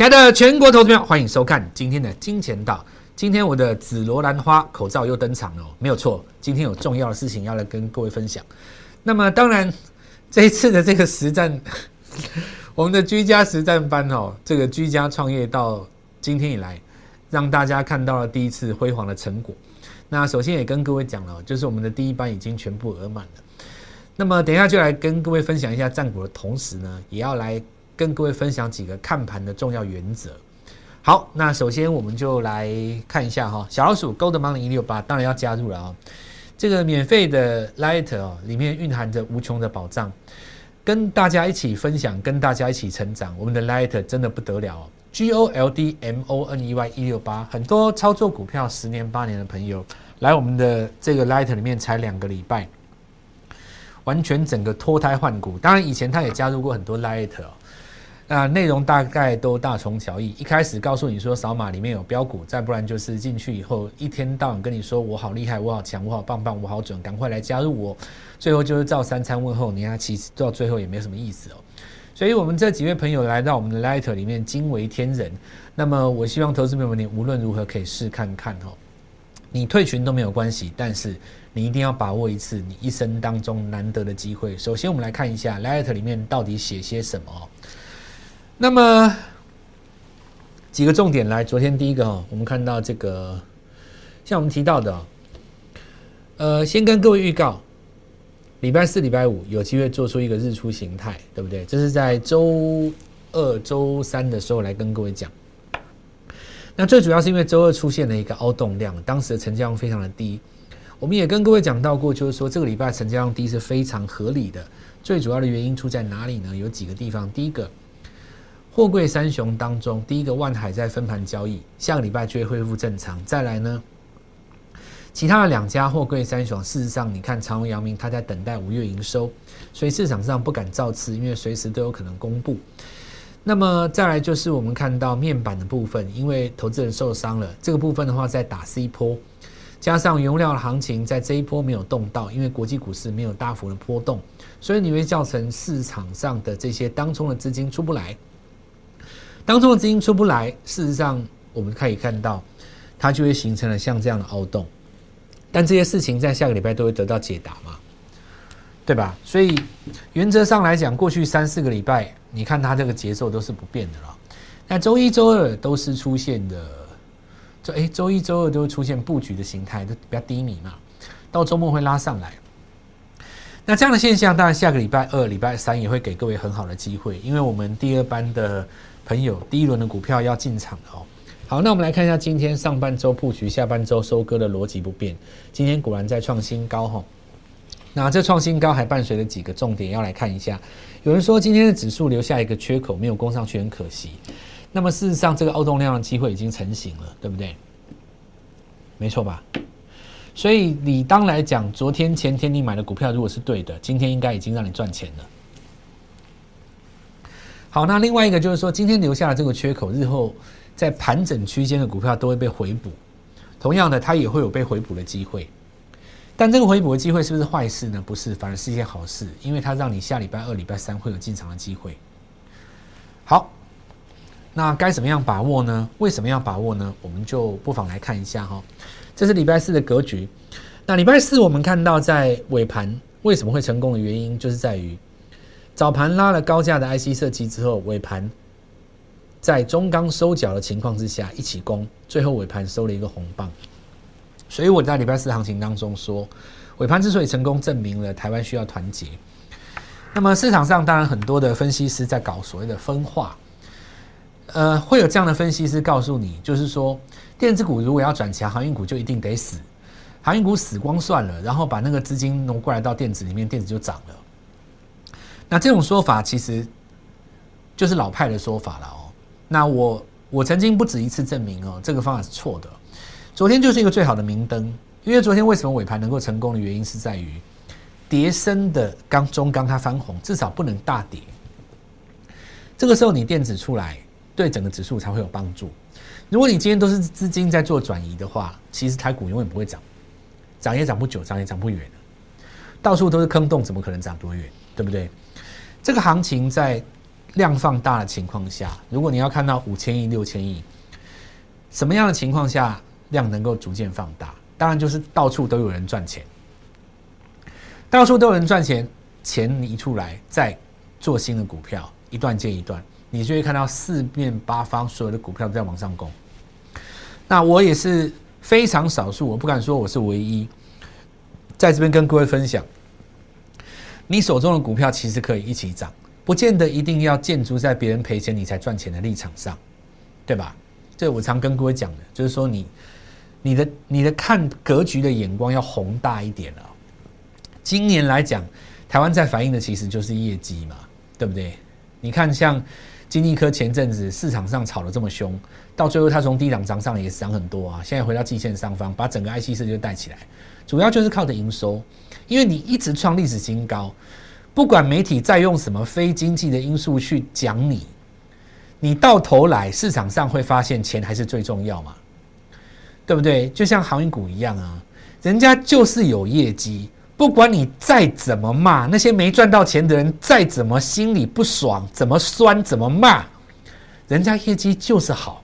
亲爱的全国投资朋友，欢迎收看今天的金钱道。今天我的紫罗兰花口罩又登场了，没有错。今天有重要的事情要来跟各位分享。那么当然，这一次的这个实战，我们的居家实战班哦，这个居家创业到今天以来，让大家看到了第一次辉煌的成果。那首先也跟各位讲了，就是我们的第一班已经全部额满了。那么等一下就来跟各位分享一下战果的同时呢，也要来跟各位分享几个看盘的重要原则。好，那首先我们就来看一下哈，小老鼠 Gold Money 一六八当然要加入了啊。这个免费的 Light 哦，里面蕴含着无穷的宝藏，跟大家一起分享，跟大家一起成长。我们的 Light 真的不得了，G O L D M O N E Y 一六八，很多操作股票十年八年的朋友来我们的这个 Light 里面才两个礼拜。完全整个脱胎换骨，当然以前他也加入过很多 Light 哦，那内容大概都大同小异。一开始告诉你说扫码里面有标股，再不然就是进去以后一天到晚跟你说我好厉害，我好强，我好棒棒，我好准，赶快来加入我。最后就是照三餐问候，你看其实到最后也没什么意思哦。所以我们这几位朋友来到我们的 Light 里面惊为天人。那么我希望投资朋友们你无论如何可以试看看哦，你退群都没有关系，但是。你一定要把握一次你一生当中难得的机会。首先，我们来看一下 Light 里面到底写些什么。那么几个重点来，昨天第一个哈，我们看到这个，像我们提到的，呃，先跟各位预告，礼拜四、礼拜五有机会做出一个日出形态，对不对？这是在周二、周三的时候来跟各位讲。那最主要是因为周二出现了一个凹洞量，当时的成交量非常的低。我们也跟各位讲到过，就是说这个礼拜成交量低是非常合理的。最主要的原因出在哪里呢？有几个地方。第一个，货柜三雄当中，第一个万海在分盘交易，下个礼拜就会恢复正常。再来呢，其他的两家货柜三雄，事实上你看长荣、阳明，他在等待五月营收，所以市场上不敢造次，因为随时都有可能公布。那么再来就是我们看到面板的部分，因为投资人受伤了，这个部分的话在打 C 波。加上原料的行情在这一波没有动到，因为国际股市没有大幅的波动，所以你会造成市场上的这些当中的资金出不来。当中的资金出不来，事实上我们可以看到，它就会形成了像这样的凹洞。但这些事情在下个礼拜都会得到解答嘛？对吧？所以原则上来讲，过去三四个礼拜，你看它这个节奏都是不变的了。那周一周二都是出现的。就哎，周一、周二都会出现布局的形态，都比较低迷嘛。到周末会拉上来。那这样的现象，当然下个礼拜二、礼拜三也会给各位很好的机会，因为我们第二班的朋友第一轮的股票要进场哦。好，那我们来看一下今天上半周布局、下半周收割的逻辑不变。今天果然在创新高哈。那这创新高还伴随着几个重点要来看一下。有人说今天的指数留下一个缺口，没有攻上去，很可惜。那么事实上，这个凹洞量的机会已经成型了，对不对？没错吧？所以理当来讲，昨天、前天你买的股票如果是对的，今天应该已经让你赚钱了。好，那另外一个就是说，今天留下的这个缺口，日后在盘整区间的股票都会被回补。同样的，它也会有被回补的机会。但这个回补的机会是不是坏事呢？不是，反而是一件好事，因为它让你下礼拜二、礼拜三会有进场的机会。好。那该怎么样把握呢？为什么要把握呢？我们就不妨来看一下哈。这是礼拜四的格局。那礼拜四我们看到在尾盘为什么会成功的原因，就是在于早盘拉了高价的 IC 设计之后，尾盘在中钢收脚的情况之下一起攻，最后尾盘收了一个红棒。所以我在礼拜四行情当中说，尾盘之所以成功，证明了台湾需要团结。那么市场上当然很多的分析师在搞所谓的分化。呃，会有这样的分析师告诉你，就是说，电子股如果要转强，航运股就一定得死，航运股死光算了，然后把那个资金挪过来到电子里面，电子就涨了。那这种说法其实就是老派的说法了哦。那我我曾经不止一次证明哦，这个方法是错的。昨天就是一个最好的明灯，因为昨天为什么尾盘能够成功的原因是在于，叠升的钢中钢它翻红，至少不能大跌。这个时候你电子出来。对整个指数才会有帮助。如果你今天都是资金在做转移的话，其实台股永远不会涨，涨也涨不久，涨也涨不远到处都是坑洞，怎么可能涨多远？对不对？这个行情在量放大的情况下，如果你要看到五千亿、六千亿，什么样的情况下量能够逐渐放大？当然就是到处都有人赚钱，到处都有人赚钱，钱一出来，再做新的股票，一段接一段，你就会看到四面八方所有的股票都在往上攻。那我也是非常少数，我不敢说我是唯一，在这边跟各位分享，你手中的股票其实可以一起涨。不见得一定要建筑在别人赔钱你才赚钱的立场上，对吧？这我常跟各位讲的，就是说你、你的、你的看格局的眼光要宏大一点啊。今年来讲，台湾在反映的其实就是业绩嘛，对不对？你看像金立科前阵子市场上炒得这么凶，到最后它从低档涨上也涨很多啊。现在回到季线上方，把整个 IC 设计带起来，主要就是靠的营收，因为你一直创历史新高。不管媒体在用什么非经济的因素去讲你，你到头来市场上会发现钱还是最重要嘛，对不对？就像航运股一样啊，人家就是有业绩，不管你再怎么骂那些没赚到钱的人，再怎么心里不爽，怎么酸怎么骂，人家业绩就是好。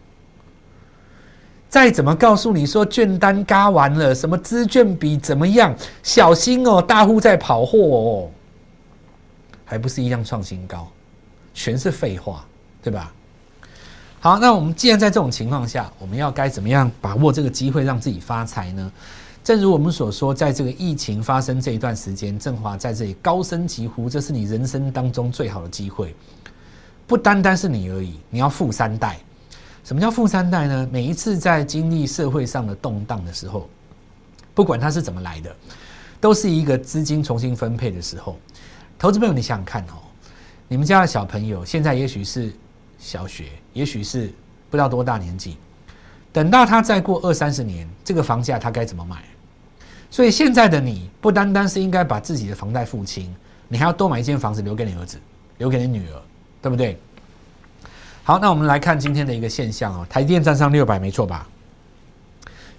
再怎么告诉你说券单嘎完了，什么资券比怎么样，小心哦，大户在跑货哦。还不是一样创新高，全是废话，对吧？好，那我们既然在这种情况下，我们要该怎么样把握这个机会，让自己发财呢？正如我们所说，在这个疫情发生这一段时间，振华在这里高声疾呼，这是你人生当中最好的机会，不单单是你而已，你要富三代。什么叫富三代呢？每一次在经历社会上的动荡的时候，不管它是怎么来的，都是一个资金重新分配的时候。投资朋友，你想想看哦，你们家的小朋友现在也许是小学，也许是不知道多大年纪，等到他再过二三十年，这个房价他该怎么买？所以现在的你不单单是应该把自己的房贷付清，你还要多买一间房子留给你儿子，留给你女儿，对不对？好，那我们来看今天的一个现象哦，台电站上六百，没错吧？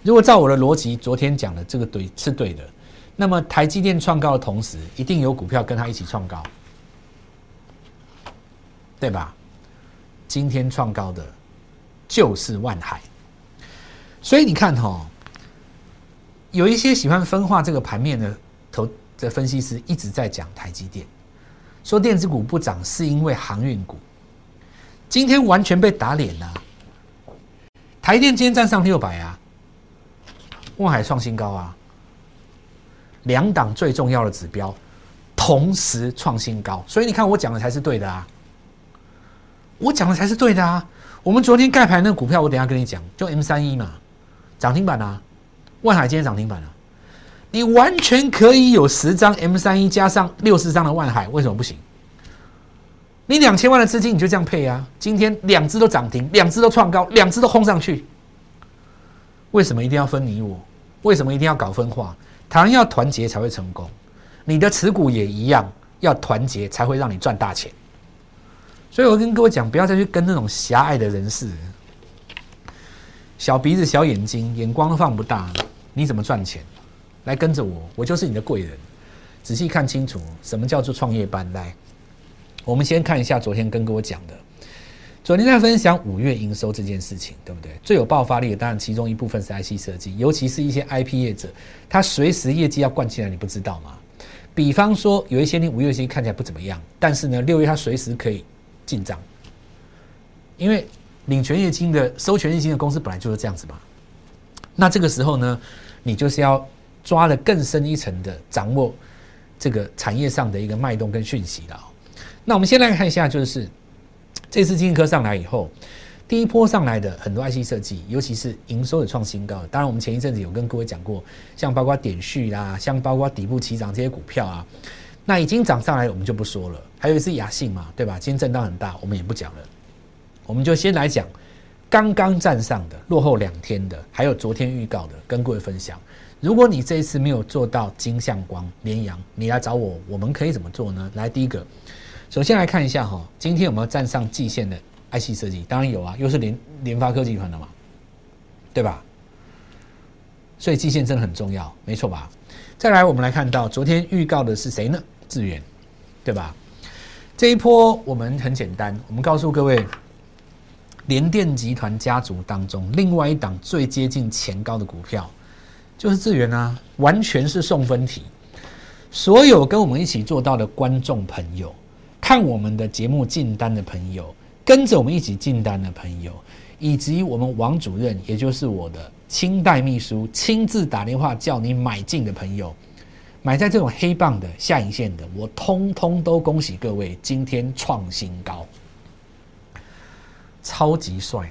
如果照我的逻辑，昨天讲的这个对是对的。那么台积电创高的同时，一定有股票跟它一起创高，对吧？今天创高的就是万海，所以你看哈，有一些喜欢分化这个盘面的投的分析师一直在讲台积电，说电子股不涨是因为航运股，今天完全被打脸了。台电今天站上六百啊，万海创新高啊。两档最重要的指标同时创新高，所以你看我讲的才是对的啊！我讲的才是对的啊！我们昨天盖牌那个股票，我等下跟你讲，就 M 三一嘛，涨停板啊，万海今天涨停板啊，你完全可以有十张 M 三一加上六十张的万海，为什么不行？你两千万的资金你就这样配啊？今天两只都涨停，两只都创高，两只都轰上去，为什么一定要分你我？为什么一定要搞分化？台湾要团结才会成功，你的持股也一样，要团结才会让你赚大钱。所以我跟各位讲，不要再去跟那种狭隘的人士，小鼻子小眼睛，眼光都放不大，你怎么赚钱？来跟着我，我就是你的贵人。仔细看清楚，什么叫做创业班？来，我们先看一下昨天跟各位讲的。昨天在分享五月营收这件事情，对不对？最有爆发力的当然其中一部分是 IC 设计，尤其是一些 IP 业者，他随时业绩要灌进来，你不知道吗？比方说有一些你五月期看起来不怎么样，但是呢六月它随时可以进账，因为领权业金的收权业金的公司本来就是这样子嘛。那这个时候呢，你就是要抓的更深一层的掌握这个产业上的一个脉动跟讯息了。那我们先来看一下，就是。这次金科上来以后，第一波上来的很多 IC 设计，尤其是营收的创新高。当然，我们前一阵子有跟各位讲过，像包括点序啦，像包括底部起涨这些股票啊，那已经涨上来，我们就不说了。还有一次雅信嘛，对吧？今天震荡很大，我们也不讲了。我们就先来讲刚刚站上的、落后两天的，还有昨天预告的，跟各位分享。如果你这一次没有做到金相光、联阳，你来找我，我们可以怎么做呢？来，第一个。首先来看一下哈，今天有没有站上季线的 IC 设计？当然有啊，又是联联发科集团的嘛，对吧？所以季线真的很重要，没错吧？再来，我们来看到昨天预告的是谁呢？智源，对吧？这一波我们很简单，我们告诉各位，联电集团家族当中另外一档最接近前高的股票，就是智源啊，完全是送分题。所有跟我们一起做到的观众朋友，看我们的节目进单的朋友，跟着我们一起进单的朋友，以及我们王主任，也就是我的清代秘书，亲自打电话叫你买进的朋友。买在这种黑棒的下影线的，我通通都恭喜各位，今天创新高，超级帅！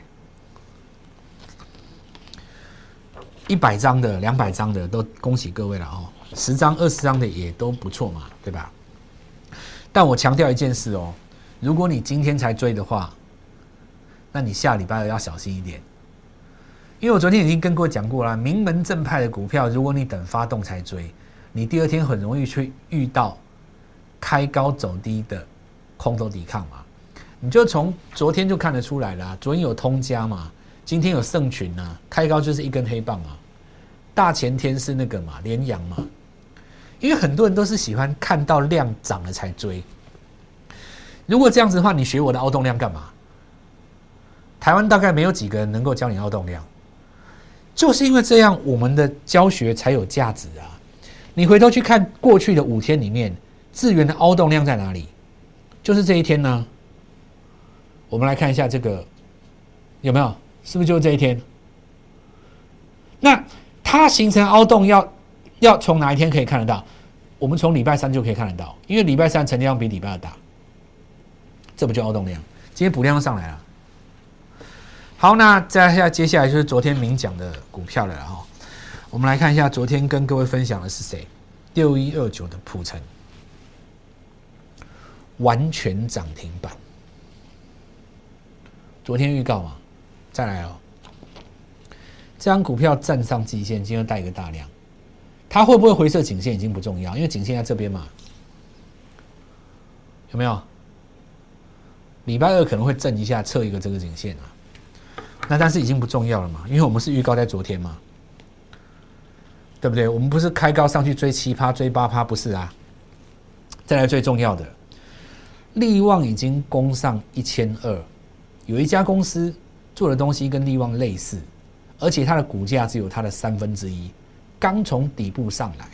一百张的、两百张的都恭喜各位了哦，十张、二十张的也都不错嘛，对吧？但我强调一件事哦，如果你今天才追的话，那你下礼拜二要小心一点，因为我昨天已经跟各位讲过了，名门正派的股票，如果你等发动才追。你第二天很容易去遇到开高走低的空头抵抗嘛？你就从昨天就看得出来了，昨天有通家嘛，今天有盛群啊，开高就是一根黑棒啊，大前天是那个嘛，连阳嘛，因为很多人都是喜欢看到量涨了才追。如果这样子的话，你学我的凹动量干嘛？台湾大概没有几个人能够教你凹动量，就是因为这样，我们的教学才有价值啊。你回头去看过去的五天里面，资源的凹动量在哪里？就是这一天呢。我们来看一下这个有没有？是不是就是这一天？那它形成凹动要要从哪一天可以看得到？我们从礼拜三就可以看得到，因为礼拜三成交量比礼拜二大，这不就凹动量？今天补量上来了。好，那再下接下来就是昨天明讲的股票了哈。我们来看一下，昨天跟各位分享的是谁？六一二九的普成，完全涨停板。昨天预告嘛，再来哦。这张股票站上季线，今天带一个大量，它会不会回撤颈线已经不重要，因为颈线在这边嘛，有没有？礼拜二可能会震一下，测一个这个颈线啊。那但是已经不重要了嘛，因为我们是预告在昨天嘛。对不对？我们不是开高上去追七趴、追八趴，不是啊。再来最重要的，利旺已经攻上一千二，有一家公司做的东西跟利旺类似，而且它的股价只有它的三分之一，刚从底部上来。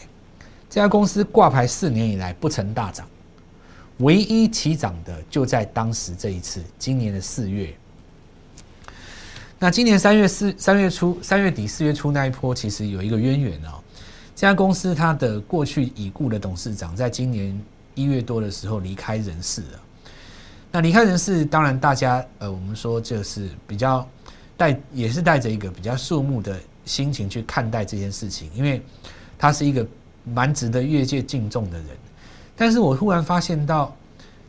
这家公司挂牌四年以来不曾大涨，唯一起涨的就在当时这一次，今年的四月。那今年三月四三月初三月底四月初那一波，其实有一个渊源哦。这家公司它的过去已故的董事长，在今年一月多的时候离开人世了。那离开人世，当然大家呃，我们说就是比较带，也是带着一个比较肃穆的心情去看待这件事情，因为他是一个蛮值得越界敬重的人。但是我突然发现到，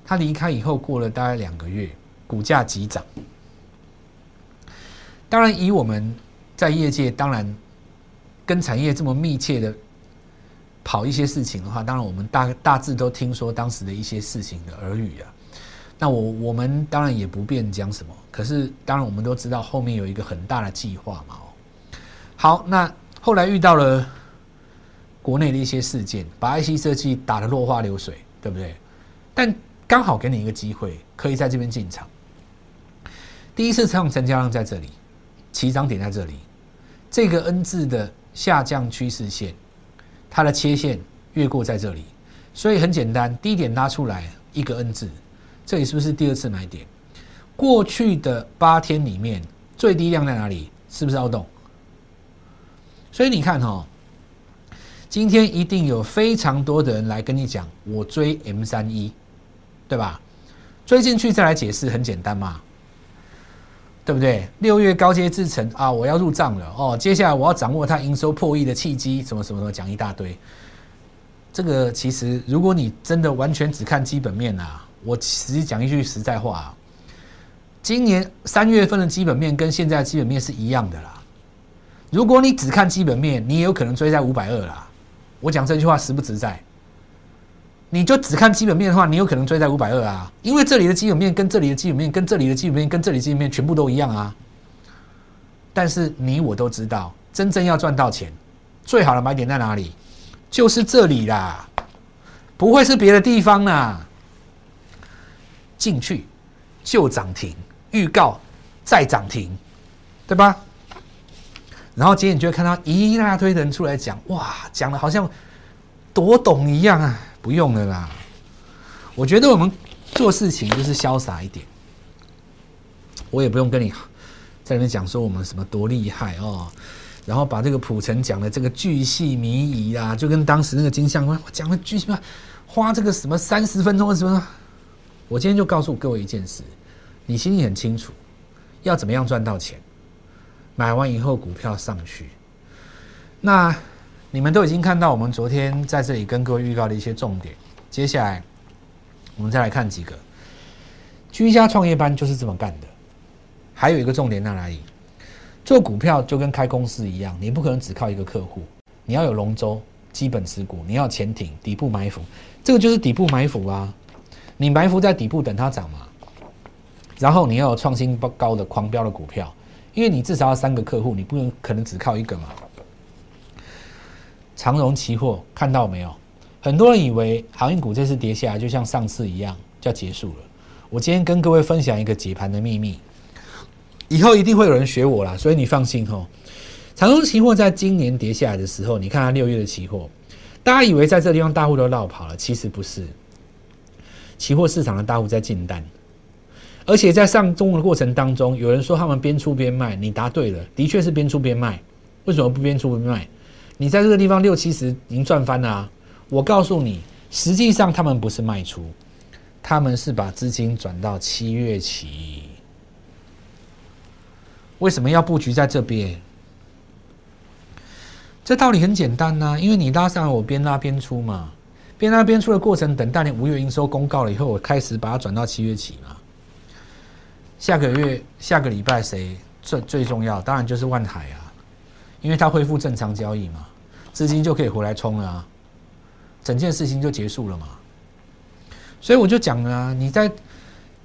他离开以后过了大概两个月，股价急涨。当然，以我们在业界，当然跟产业这么密切的跑一些事情的话，当然我们大大致都听说当时的一些事情的耳语啊。那我我们当然也不便讲什么，可是当然我们都知道后面有一个很大的计划嘛。好，那后来遇到了国内的一些事件，把 IC 设计打得落花流水，对不对？但刚好给你一个机会，可以在这边进场。第一次成成交量在这里。起涨点在这里，这个 N 字的下降趋势线，它的切线越过在这里，所以很简单，低点拉出来一个 N 字，这里是不是第二次买点？过去的八天里面最低量在哪里？是不是要动？所以你看哈，今天一定有非常多的人来跟你讲，我追 M 三一，对吧？追进去再来解释，很简单嘛。对不对？六月高阶制成啊，我要入账了哦。接下来我要掌握它营收破亿的契机，什么什么什么讲一大堆。这个其实，如果你真的完全只看基本面啊，我实际讲一句实在话啊，今年三月份的基本面跟现在基本面是一样的啦。如果你只看基本面，你也有可能追在五百二啦。我讲这句话实不实在？你就只看基本面的话，你有可能追在五百二啊，因为这里的基本面跟这里的基本面跟这里的基本面跟这里基本面全部都一样啊。但是你我都知道，真正要赚到钱，最好的买点在哪里？就是这里啦，不会是别的地方啦。进去就涨停，预告再涨停，对吧？然后今天你就会看到一大堆人出来讲，哇，讲的好像多懂一样啊！不用了啦，我觉得我们做事情就是潇洒一点，我也不用跟你在那边讲说我们什么多厉害哦。然后把这个普城讲的这个巨细靡遗啊，就跟当时那个金相关，我讲的巨细，花这个什么三十分钟什么？我今天就告诉各位一件事，你心里很清楚，要怎么样赚到钱，买完以后股票上去。那你们都已经看到我们昨天在这里跟各位预告的一些重点，接下来我们再来看几个居家创业班就是这么干的。还有一个重点在哪里？做股票就跟开公司一样，你不可能只靠一个客户，你要有龙舟、基本持股，你要潜艇、底部埋伏，这个就是底部埋伏啊。你埋伏在底部等它涨嘛，然后你要有创新高的狂飙的股票，因为你至少要三个客户，你不能可能只靠一个嘛。长荣期货看到没有？很多人以为航运股这次跌下来就像上次一样就要结束了。我今天跟各位分享一个解盘的秘密。以后一定会有人学我啦，所以你放心哈。长荣期货在今年跌下来的时候，你看它六月的期货，大家以为在这地方大户都绕跑了，其实不是。期货市场的大户在进单，而且在上中的过程当中，有人说他们边出边卖，你答对了，的确是边出边卖。为什么不边出边卖？你在这个地方六七十已经赚翻了啊！我告诉你，实际上他们不是卖出，他们是把资金转到七月起。为什么要布局在这边？这道理很简单呐，因为你拉上来，我边拉边出嘛，边拉边出的过程，等大年五月营收公告了以后，我开始把它转到七月起嘛。下个月下个礼拜谁最最重要？当然就是万海啊，因为它恢复正常交易嘛，资金就可以回来冲了啊，整件事情就结束了嘛。所以我就讲了，你在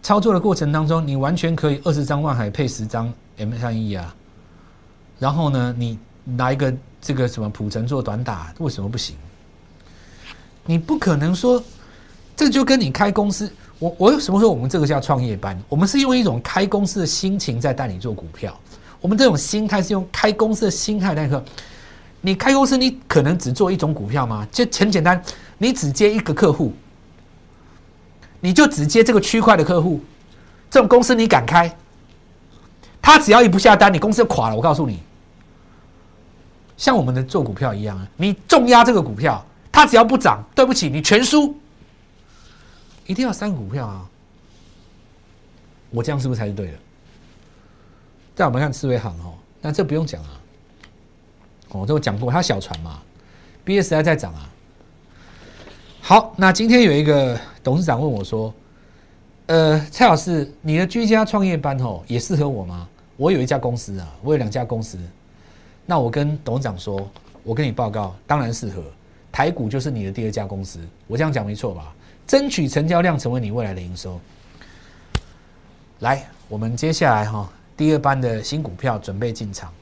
操作的过程当中，你完全可以二十张万海配十张。M 三一啊，然后呢，你拿一个这个什么普城做短打，为什么不行？你不可能说，这就跟你开公司，我我为什么说我们这个叫创业班？我们是用一种开公司的心情在带你做股票，我们这种心态是用开公司的心态那个。你开公司，你可能只做一种股票吗？就很简单，你只接一个客户，你就只接这个区块的客户，这种公司你敢开？他只要一不下单，你公司就垮了。我告诉你，像我们的做股票一样啊，你重压这个股票，它只要不涨，对不起，你全输。一定要三股票啊！我这样是不是才是对的？再我们看思维行哦，那这不用讲啊。我都讲过，它小船嘛，B S I 在涨啊。好，那今天有一个董事长问我说：“呃，蔡老师，你的居家创业班哦，也适合我吗？”我有一家公司啊，我有两家公司，那我跟董事长说，我跟你报告，当然适合，台股就是你的第二家公司，我这样讲没错吧？争取成交量成为你未来的营收。来，我们接下来哈，第二班的新股票准备进场。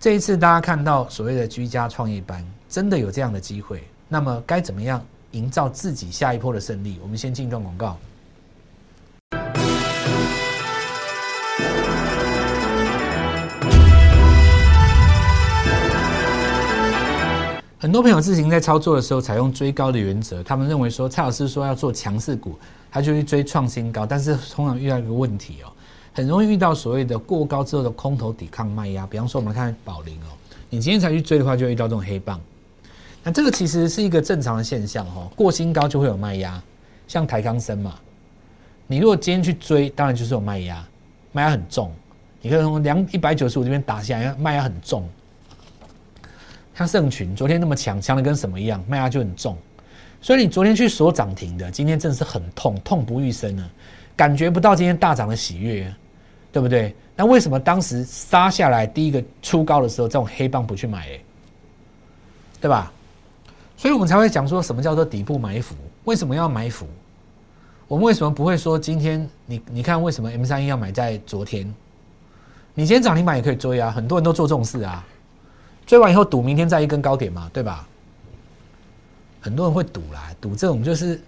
这一次大家看到所谓的居家创业班，真的有这样的机会，那么该怎么样营造自己下一波的胜利？我们先进一段广告。很多朋友自行在操作的时候采用追高的原则，他们认为说蔡老师说要做强势股，他就去追创新高，但是通常遇到一个问题哦，很容易遇到所谓的过高之后的空头抵抗卖压。比方说我们看宝林哦，你今天才去追的话，就遇到这种黑棒。那这个其实是一个正常的现象哈，过新高就会有卖压，像台康生嘛，你如果今天去追，当然就是有卖压，卖压很重。你可以从两一百九十五这边打下来，卖压很重。像盛群昨天那么强，强的跟什么一样，卖压就很重，所以你昨天去锁涨停的，今天真的是很痛，痛不欲生啊，感觉不到今天大涨的喜悦，对不对？那为什么当时杀下来第一个出高的时候，这种黑棒不去买？对吧？所以我们才会讲说什么叫做底部埋伏？为什么要埋伏？我们为什么不会说今天你你看为什么 M 三一要买在昨天？你今天涨停板也可以追啊，很多人都做这种事啊。追完以后赌明天再一根高点嘛，对吧？很多人会赌啦，赌这种就是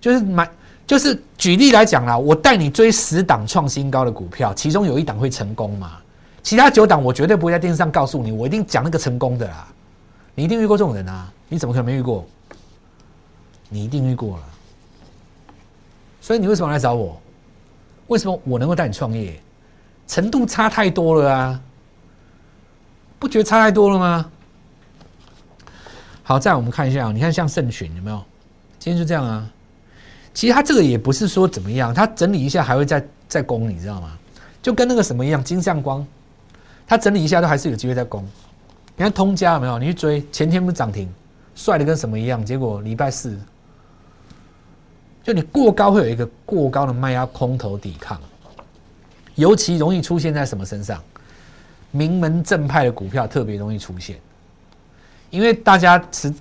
就是买就是举例来讲啦，我带你追十档创新高的股票，其中有一档会成功嘛？其他九档我绝对不会在电视上告诉你，我一定讲那个成功的啦。你一定遇过这种人啊？你怎么可能没遇过？你一定遇过了。所以你为什么来找我？为什么我能够带你创业？程度差太多了啊！不觉得差太多了吗？好，再我们看一下，你看像圣群有没有？今天就这样啊。其实它这个也不是说怎么样，它整理一下还会再再攻，你知道吗？就跟那个什么一样，金相光，它整理一下都还是有机会再攻。你看通家有没有？你去追，前天不是涨停，帅的跟什么一样？结果礼拜四，就你过高会有一个过高的卖压空头抵抗，尤其容易出现在什么身上？名门正派的股票特别容易出现，因为大家持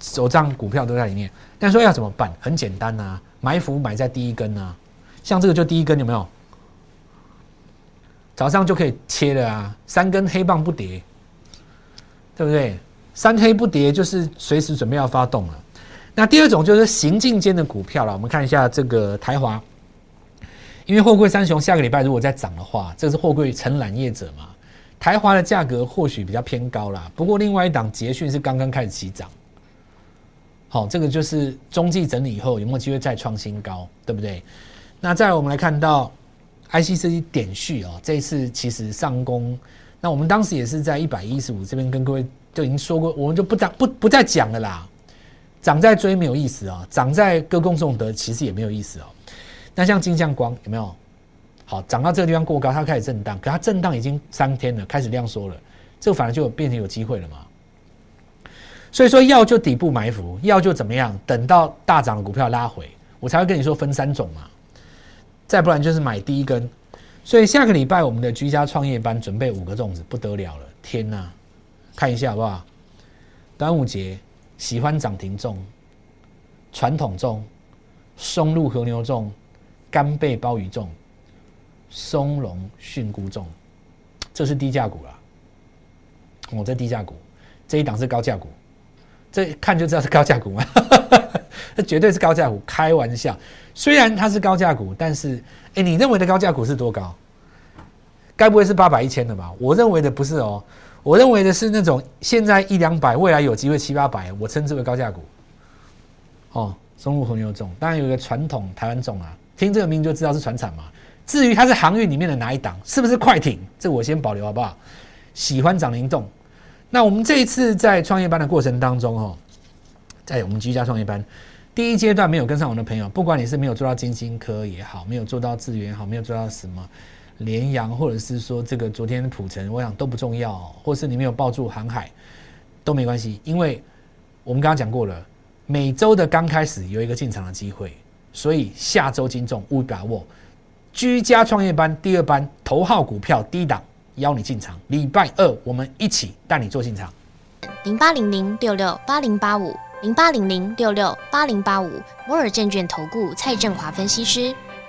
手账股票都在里面。但说要怎么办？很简单呐。埋伏买在第一根啊，像这个就第一根有没有？早上就可以切了啊，三根黑棒不跌，对不对？三黑不跌就是随时准备要发动了。那第二种就是行进间的股票了，我们看一下这个台华，因为货柜三雄下个礼拜如果再涨的话，这是货柜承揽业者嘛，台华的价格或许比较偏高啦。不过另外一档捷讯是刚刚开始起涨。好，这个就是中继整理以后有没有机会再创新高，对不对？那再来我们来看到 IC 设计点序哦，这一次其实上攻，那我们当时也是在一百一十五这边跟各位就已经说过，我们就不讲不不再讲了啦。涨在追没有意思啊，涨在歌功颂德其实也没有意思哦。那像金像光有没有？好，涨到这个地方过高，它开始震荡，可它震荡已经三天了，开始量缩了，这个反而就变成有机会了嘛。所以说要就底部埋伏，要就怎么样？等到大涨的股票拉回，我才会跟你说分三种嘛。再不然就是买第一根。所以下个礼拜我们的居家创业班准备五个粽子，不得了了！天哪，看一下好不好？端午节喜欢涨停粽、传统粽、松露和牛粽、干贝鲍鱼粽、松茸菌菇粽，这是低价股了。我这低价股，这一档是高价股。这看就知道是高价股嘛，这绝对是高价股。开玩笑，虽然它是高价股，但是，哎，你认为的高价股是多高？该不会是八百一千的吧？我认为的不是哦，我认为的是那种现在一两百，未来有机会七八百，我称之为高价股。哦，松露红牛种，当然有一个传统台湾种啊，听这个名就知道是船产嘛。至于它是航运里面的哪一档，是不是快艇，这我先保留好不好？喜欢涨灵动。那我们这一次在创业班的过程当中，哦，在我们居家创业班第一阶段没有跟上我的朋友，不管你是没有做到金星科也好，没有做到智源好，没有做到什么联阳，或者是说这个昨天的普城，我想都不重要，或是你没有抱住航海都没关系，因为我们刚刚讲过了，每周的刚开始有一个进场的机会，所以下周金重务必把握。居家创业班第二班头号股票低档。邀你进场，礼拜二我们一起带你做进场。零八零零六六八零八五，零八零零六六八零八五，摩尔证券投顾蔡振华分析师。